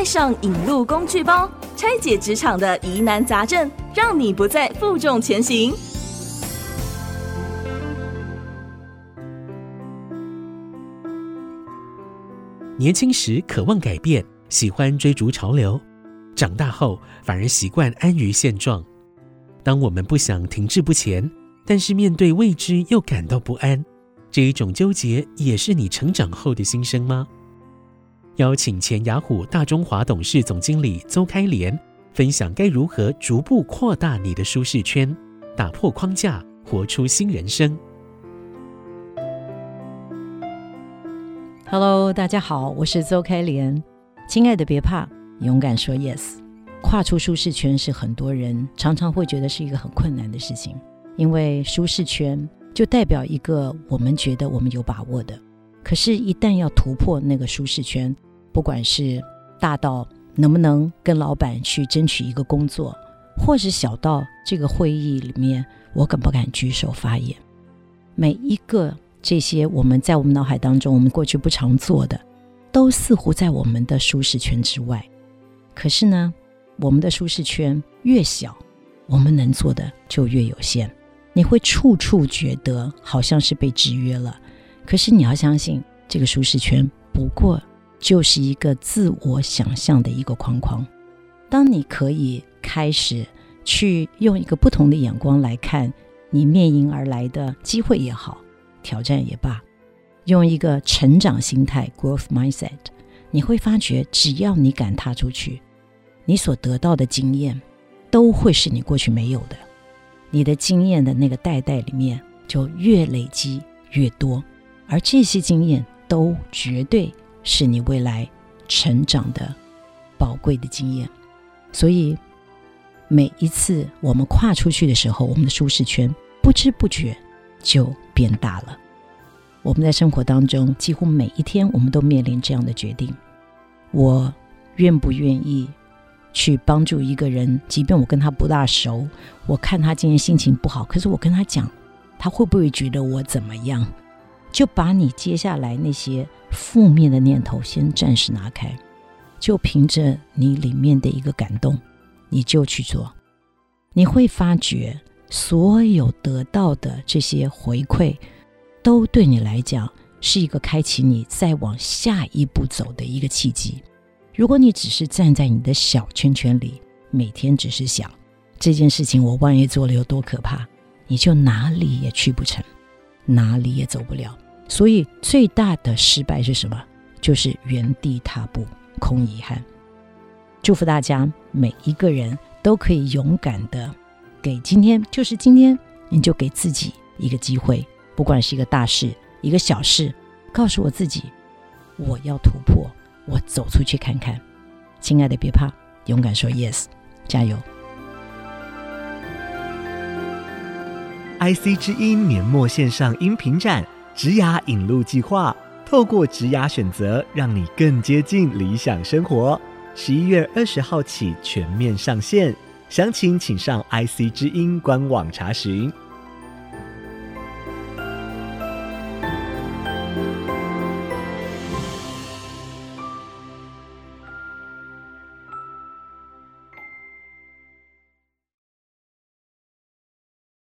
带上引路工具包，拆解职场的疑难杂症，让你不再负重前行。年轻时渴望改变，喜欢追逐潮流；长大后反而习惯安于现状。当我们不想停滞不前，但是面对未知又感到不安，这一种纠结也是你成长后的心声吗？邀请前雅虎大中华董事总经理邹开莲分享该如何逐步扩大你的舒适圈，打破框架，活出新人生。Hello，大家好，我是邹开莲。亲爱的，别怕，勇敢说 yes。跨出舒适圈是很多人常常会觉得是一个很困难的事情，因为舒适圈就代表一个我们觉得我们有把握的，可是，一旦要突破那个舒适圈，不管是大到能不能跟老板去争取一个工作，或是小到这个会议里面我敢不敢举手发言，每一个这些我们在我们脑海当中我们过去不常做的，都似乎在我们的舒适圈之外。可是呢，我们的舒适圈越小，我们能做的就越有限。你会处处觉得好像是被制约了，可是你要相信，这个舒适圈不过。就是一个自我想象的一个框框。当你可以开始去用一个不同的眼光来看你面迎而来的机会也好，挑战也罢，用一个成长心态 （growth mindset），你会发觉，只要你敢踏出去，你所得到的经验都会是你过去没有的。你的经验的那个袋袋里面就越累积越多，而这些经验都绝对。是你未来成长的宝贵的经验，所以每一次我们跨出去的时候，我们的舒适圈不知不觉就变大了。我们在生活当中，几乎每一天我们都面临这样的决定：我愿不愿意去帮助一个人？即便我跟他不大熟，我看他今天心情不好，可是我跟他讲，他会不会觉得我怎么样？就把你接下来那些负面的念头先暂时拿开，就凭着你里面的一个感动，你就去做。你会发觉，所有得到的这些回馈，都对你来讲是一个开启你再往下一步走的一个契机。如果你只是站在你的小圈圈里，每天只是想这件事情，我万一做了有多可怕，你就哪里也去不成。哪里也走不了，所以最大的失败是什么？就是原地踏步，空遗憾。祝福大家，每一个人都可以勇敢的给今天，就是今天，你就给自己一个机会，不管是一个大事，一个小事，告诉我自己，我要突破，我走出去看看。亲爱的，别怕，勇敢说 yes，加油。IC 之音年末线上音频展“植牙引路计划”，透过植牙选择，让你更接近理想生活。十一月二十号起全面上线，详情请上 IC 之音官网查询。